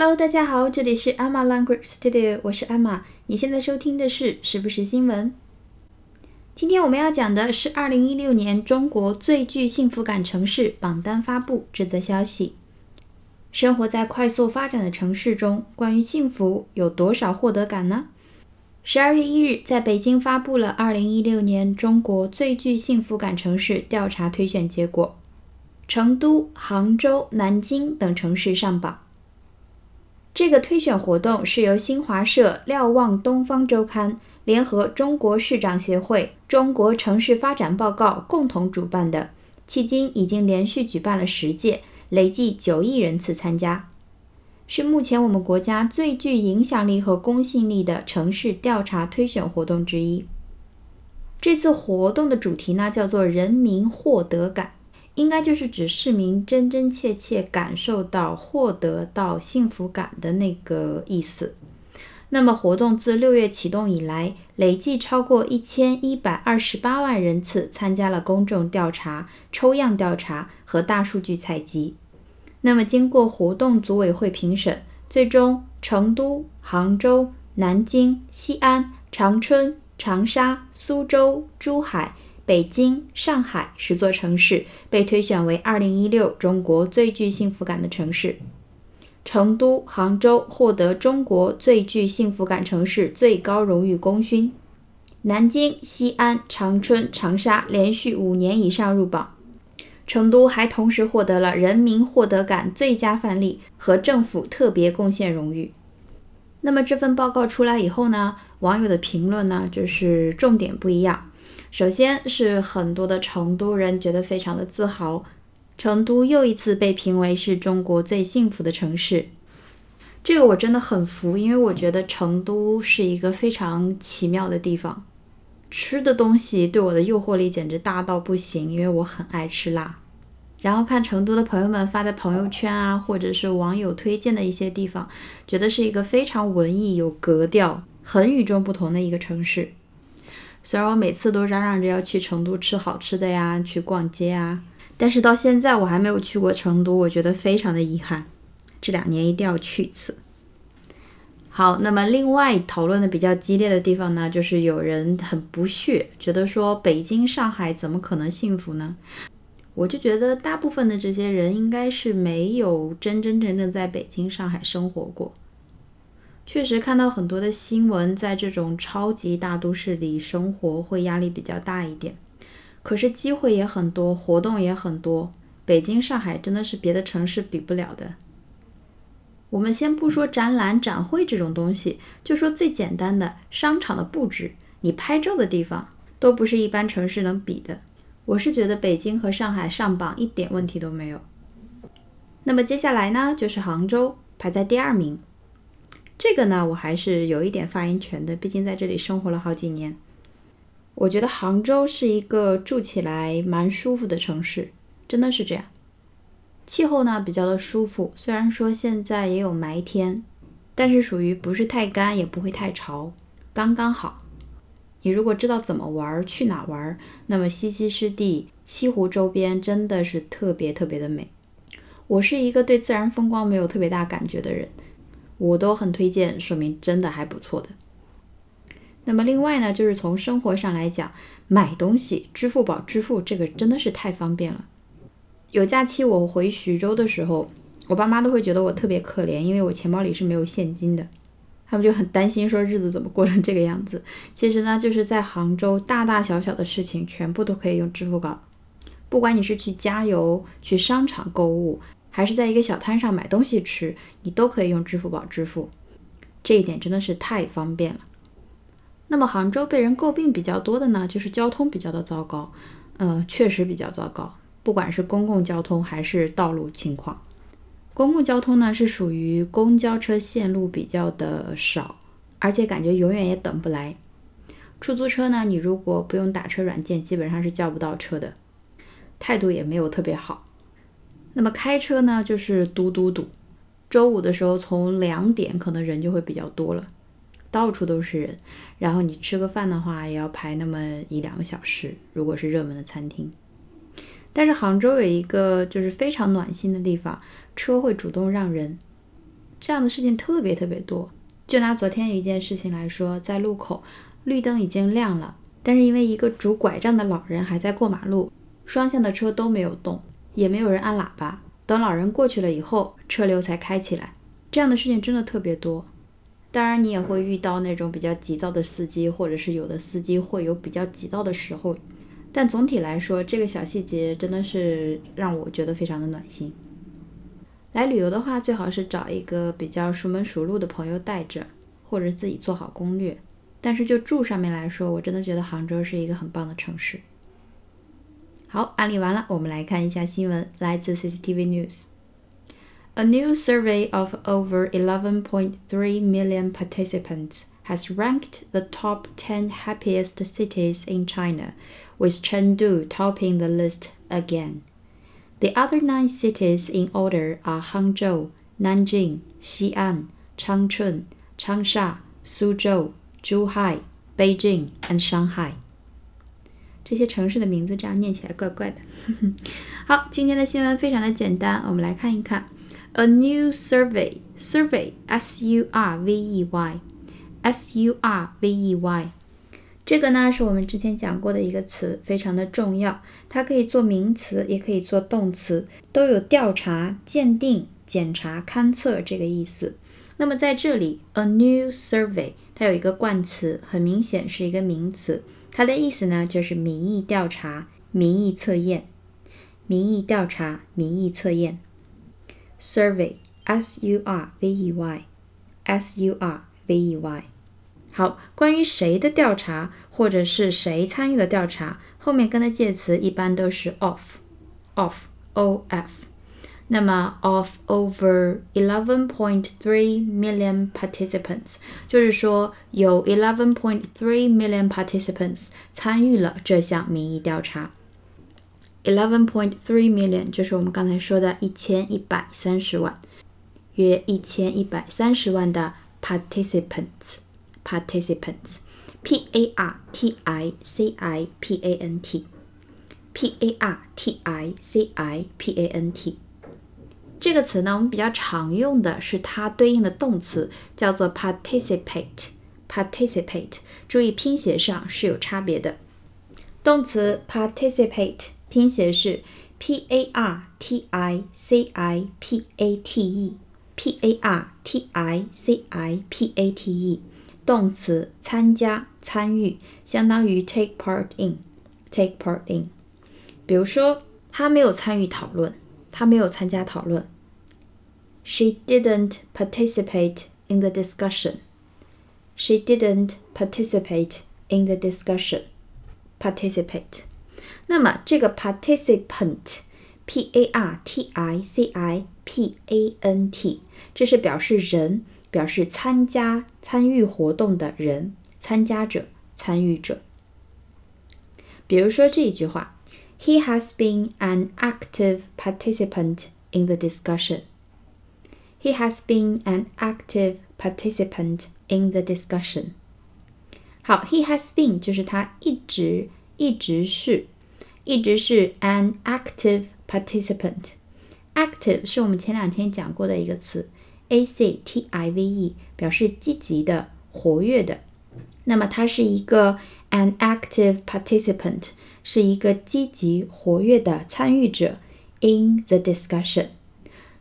Hello，大家好，这里是 Emma Language Studio，我是 Emma。你现在收听的是时不时新闻。今天我们要讲的是2016年中国最具幸福感城市榜单发布这则消息。生活在快速发展的城市中，关于幸福有多少获得感呢？十二月一日，在北京发布了2016年中国最具幸福感城市调查推选结果，成都、杭州、南京等城市上榜。这个推选活动是由新华社、瞭望东方周刊联合中国市长协会、中国城市发展报告共同主办的，迄今已经连续举办了十届，累计九亿人次参加，是目前我们国家最具影响力和公信力的城市调查推选活动之一。这次活动的主题呢，叫做“人民获得感”。应该就是指市民真真切切感受到、获得到幸福感的那个意思。那么，活动自六月启动以来，累计超过一千一百二十八万人次参加了公众调查、抽样调查和大数据采集。那么，经过活动组委会评审，最终成都、杭州、南京、西安、长春、长沙、苏州、珠海。北京、上海十座城市被推选为2016中国最具幸福感的城市。成都、杭州获得中国最具幸福感城市最高荣誉功勋。南京、西安、长春、长沙连续五年以上入榜。成都还同时获得了人民获得感最佳范例和政府特别贡献荣誉。那么这份报告出来以后呢，网友的评论呢，就是重点不一样。首先是很多的成都人觉得非常的自豪，成都又一次被评为是中国最幸福的城市，这个我真的很服，因为我觉得成都是一个非常奇妙的地方，吃的东西对我的诱惑力简直大到不行，因为我很爱吃辣。然后看成都的朋友们发的朋友圈啊，或者是网友推荐的一些地方，觉得是一个非常文艺、有格调、很与众不同的一个城市。虽然我每次都嚷嚷着要去成都吃好吃的呀，去逛街啊，但是到现在我还没有去过成都，我觉得非常的遗憾。这两年一定要去一次。好，那么另外讨论的比较激烈的地方呢，就是有人很不屑，觉得说北京、上海怎么可能幸福呢？我就觉得大部分的这些人应该是没有真真正正在北京、上海生活过。确实看到很多的新闻，在这种超级大都市里生活会压力比较大一点，可是机会也很多，活动也很多。北京、上海真的是别的城市比不了的。我们先不说展览、展会这种东西，就说最简单的商场的布置，你拍照的地方都不是一般城市能比的。我是觉得北京和上海上榜一点问题都没有。那么接下来呢，就是杭州排在第二名。这个呢，我还是有一点发言权的，毕竟在这里生活了好几年。我觉得杭州是一个住起来蛮舒服的城市，真的是这样。气候呢比较的舒服，虽然说现在也有霾天，但是属于不是太干，也不会太潮，刚刚好。你如果知道怎么玩，去哪玩，那么西溪湿地、西湖周边真的是特别特别的美。我是一个对自然风光没有特别大感觉的人。我都很推荐，说明真的还不错的。那么另外呢，就是从生活上来讲，买东西支付宝支付这个真的是太方便了。有假期我回徐州的时候，我爸妈都会觉得我特别可怜，因为我钱包里是没有现金的，他们就很担心说日子怎么过成这个样子。其实呢，就是在杭州大大小小的事情全部都可以用支付宝，不管你是去加油、去商场购物。还是在一个小摊上买东西吃，你都可以用支付宝支付，这一点真的是太方便了。那么杭州被人诟病比较多的呢，就是交通比较的糟糕，呃，确实比较糟糕，不管是公共交通还是道路情况。公共交通呢是属于公交车线路比较的少，而且感觉永远也等不来。出租车呢，你如果不用打车软件，基本上是叫不到车的，态度也没有特别好。那么开车呢，就是堵堵堵。周五的时候，从两点可能人就会比较多了，到处都是人。然后你吃个饭的话，也要排那么一两个小时，如果是热门的餐厅。但是杭州有一个就是非常暖心的地方，车会主动让人。这样的事情特别特别多。就拿昨天一件事情来说，在路口绿灯已经亮了，但是因为一个拄拐杖的老人还在过马路，双向的车都没有动，也没有人按喇叭。等老人过去了以后，车流才开起来。这样的事情真的特别多。当然，你也会遇到那种比较急躁的司机，或者是有的司机会有比较急躁的时候。但总体来说，这个小细节真的是让我觉得非常的暖心。来旅游的话，最好是找一个比较熟门熟路的朋友带着，或者自己做好攻略。但是就住上面来说，我真的觉得杭州是一个很棒的城市。好，案例完了，我们来看一下新闻，来自 CCTV News。A new survey of over 11.3 million participants has ranked the top 10 happiest cities in China, with Chengdu topping the list again. The other nine cities in order are Hangzhou, Nanjing, Xi'an, Changchun, Changsha, Suzhou, Zhuhai, Beijing, and Shanghai. 这些城市的名字这样念起来怪怪的。好，今天的新闻非常的简单，我们来看一看。A new survey, survey, S U R V E Y, S U R V E Y 这个呢是我们之前讲过的一个词，非常的重要。它可以做名词，也可以做动词，都有调查、鉴定、检查、勘测这个意思。那么在这里，a new survey 它有一个冠词，很明显是一个名词。它的意思呢就是民意调查、民意测验、民意调查、民意测验。survey，s u r v e y，s u r v e y。好，关于谁的调查，或者是谁参与了调查，后面跟的介词一般都是 of，of，o f。那么 of over eleven point three million participants，就是说有 eleven point three million participants 参与了这项民意调查。eleven point three million 就是我们刚才说的一千一百三十万，约一千一百三十万的 participants。participants, p a r t i c i p a n t, p a r t i c i p a n t 这个词呢，我们比较常用的是它对应的动词，叫做 participate。participate，注意拼写上是有差别的。动词 participate 拼写是 p a r t i c i p a t e，p a r t i c i p a t e。动词参加、参与，相当于 take part in，take part in。比如说，他没有参与讨论，他没有参加讨论。She didn't participate in the discussion. She didn't participate in the discussion. Participate。那么这个 participant，p a r t i c i p a n t，这是表示人。表示参加、参与活动的人，参加者、参与者。比如说这一句话：He has been an active participant in the discussion. He has been an active participant in the discussion. 好，He has been 就是他一直、一直是、一直是 an active participant。active 是我们前两天讲过的一个词。active 表示积极的、活跃的，那么他是一个 an active participant，是一个积极活跃的参与者 in the discussion。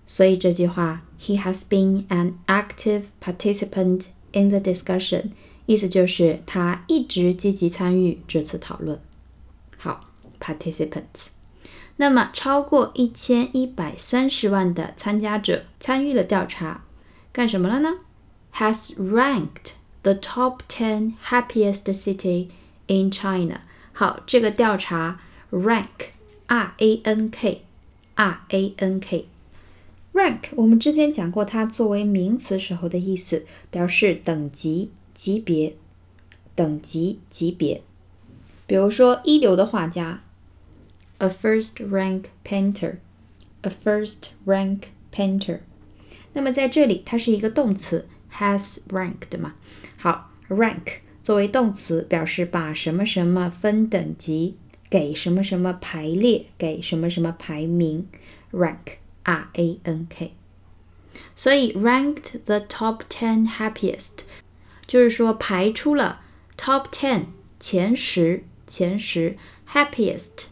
所以这句话，He has been an active participant in the discussion，意思就是他一直积极参与这次讨论。好，participants。那么，超过一千一百三十万的参加者参与了调查，干什么了呢？Has ranked the top ten happiest city in China。好，这个调查 rank，r a n k，r a n Rank，我们之前讲过，它作为名词时候的意思，表示等级、级别、等级、级别。比如说，一流的画家。a first rank painter, a first rank painter。那么在这里，它是一个动词，has ranked 嘛。好，rank 作为动词，表示把什么什么分等级，给什么什么排列，给什么什么排名，rank。rank，r a n k。 所以 ranked the top ten happiest 就是说排出了 top ten 前十前十 happiest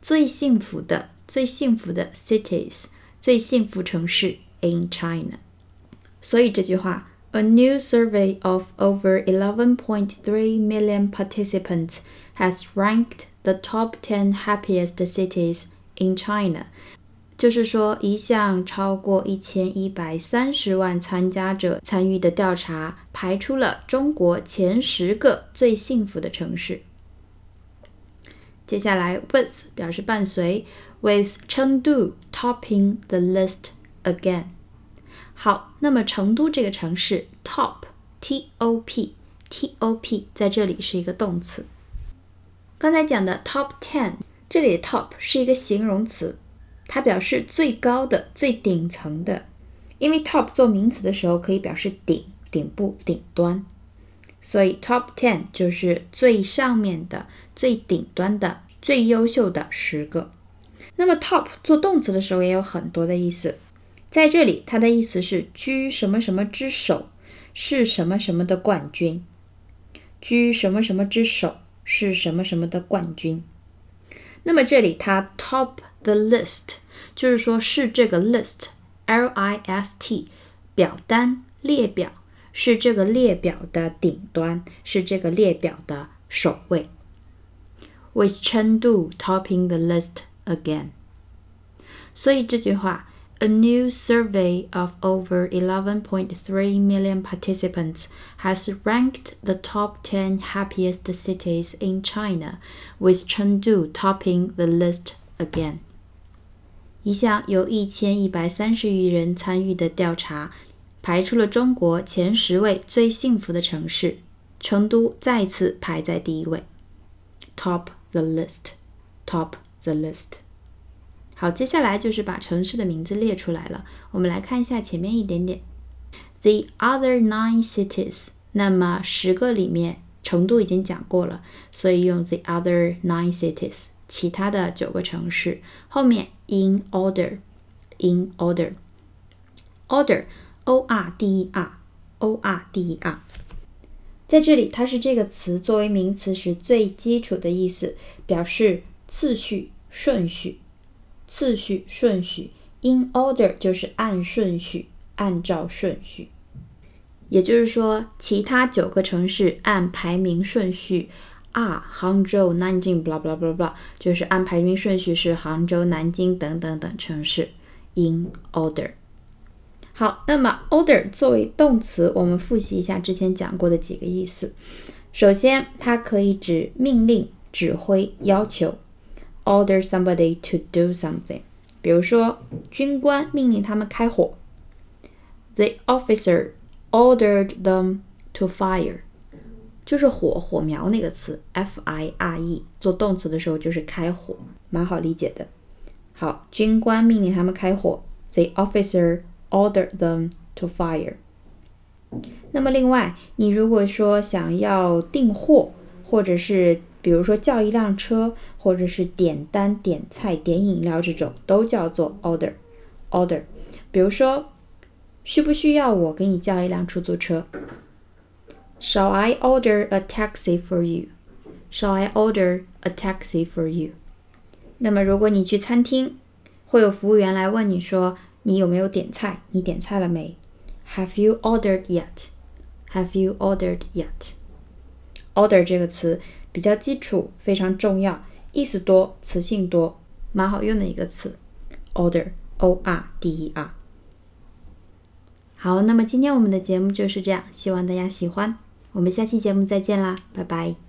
最幸福的最幸福的 cities 最幸福城市 in China。所以这句话，A new survey of over 11.3 million participants has ranked the top 10 happiest cities in China。 就是说，一项超过一千一百三十万参加者参与的调查，排出了中国前十个最幸福的城市。接下来，with 表示伴随，with Chengdu topping the list again。好，那么成都这个城市，top，t o p，t o p，在这里是一个动词。刚才讲的 top ten，这里的 top 是一个形容词，它表示最高的、最顶层的。因为 top 做名词的时候可以表示顶、顶部、顶端，所以 top ten 就是最上面的、最顶端的、最优秀的十个。那么 top 做动词的时候也有很多的意思。在这里，它的意思是居什么什么之首，是什么什么的冠军。居什么什么之首，是什么什么的冠军。那么这里它 top the list，就是说是这个 list，L I S T，表单列表，是这个列表的顶端，是这个列表的首位。With Chengdu topping the list again，所以这句话。A new survey of over 11.3 million participants has ranked the top 10 happiest cities in China, with Chengdu topping the list again. 一项由一千一百三十余人参与的调查，排出了中国前十位最幸福的城市，成都再次排在第一位。Top the list, top the list. 好，接下来就是把城市的名字列出来了。我们来看一下前面一点点，the other nine cities。那么十个里面，成都已经讲过了，所以用 the other nine cities，其他的九个城市。后面 in order，in order，order，o r d e r，o r d e r，在这里它是这个词作为名词时最基础的意思，表示次序、顺序。次序顺序，in order 就是按顺序，按照顺序。也就是说，其他九个城市按排名顺序啊，杭州、南京，blah blah blah blah，就是按排名顺序是杭州、南京等等等城市。in order。好，那么 order 作为动词，我们复习一下之前讲过的几个意思。首先，它可以指命令、指挥、要求。order somebody to do something，比如说军官命令他们开火，the officer ordered them to fire，就是火火苗那个词，f i r e，做动词的时候就是开火，蛮好理解的。好，军官命令他们开火，the officer ordered them to fire。那么另外，你如果说想要订货，或者是比如说叫一辆车，或者是点单、点菜、点饮料这种，都叫做 order order。比如说，需不需要我给你叫一辆出租车？Shall I order a taxi for you? Shall I order a taxi for you? 那么如果你去餐厅，会有服务员来问你说你有没有点菜？你点菜了没？Have you ordered yet? Have you ordered yet? order 这个词。比较基础，非常重要，意思多，词性多，蛮好用的一个词。order，o r d e r。好，那么今天我们的节目就是这样，希望大家喜欢。我们下期节目再见啦，拜拜。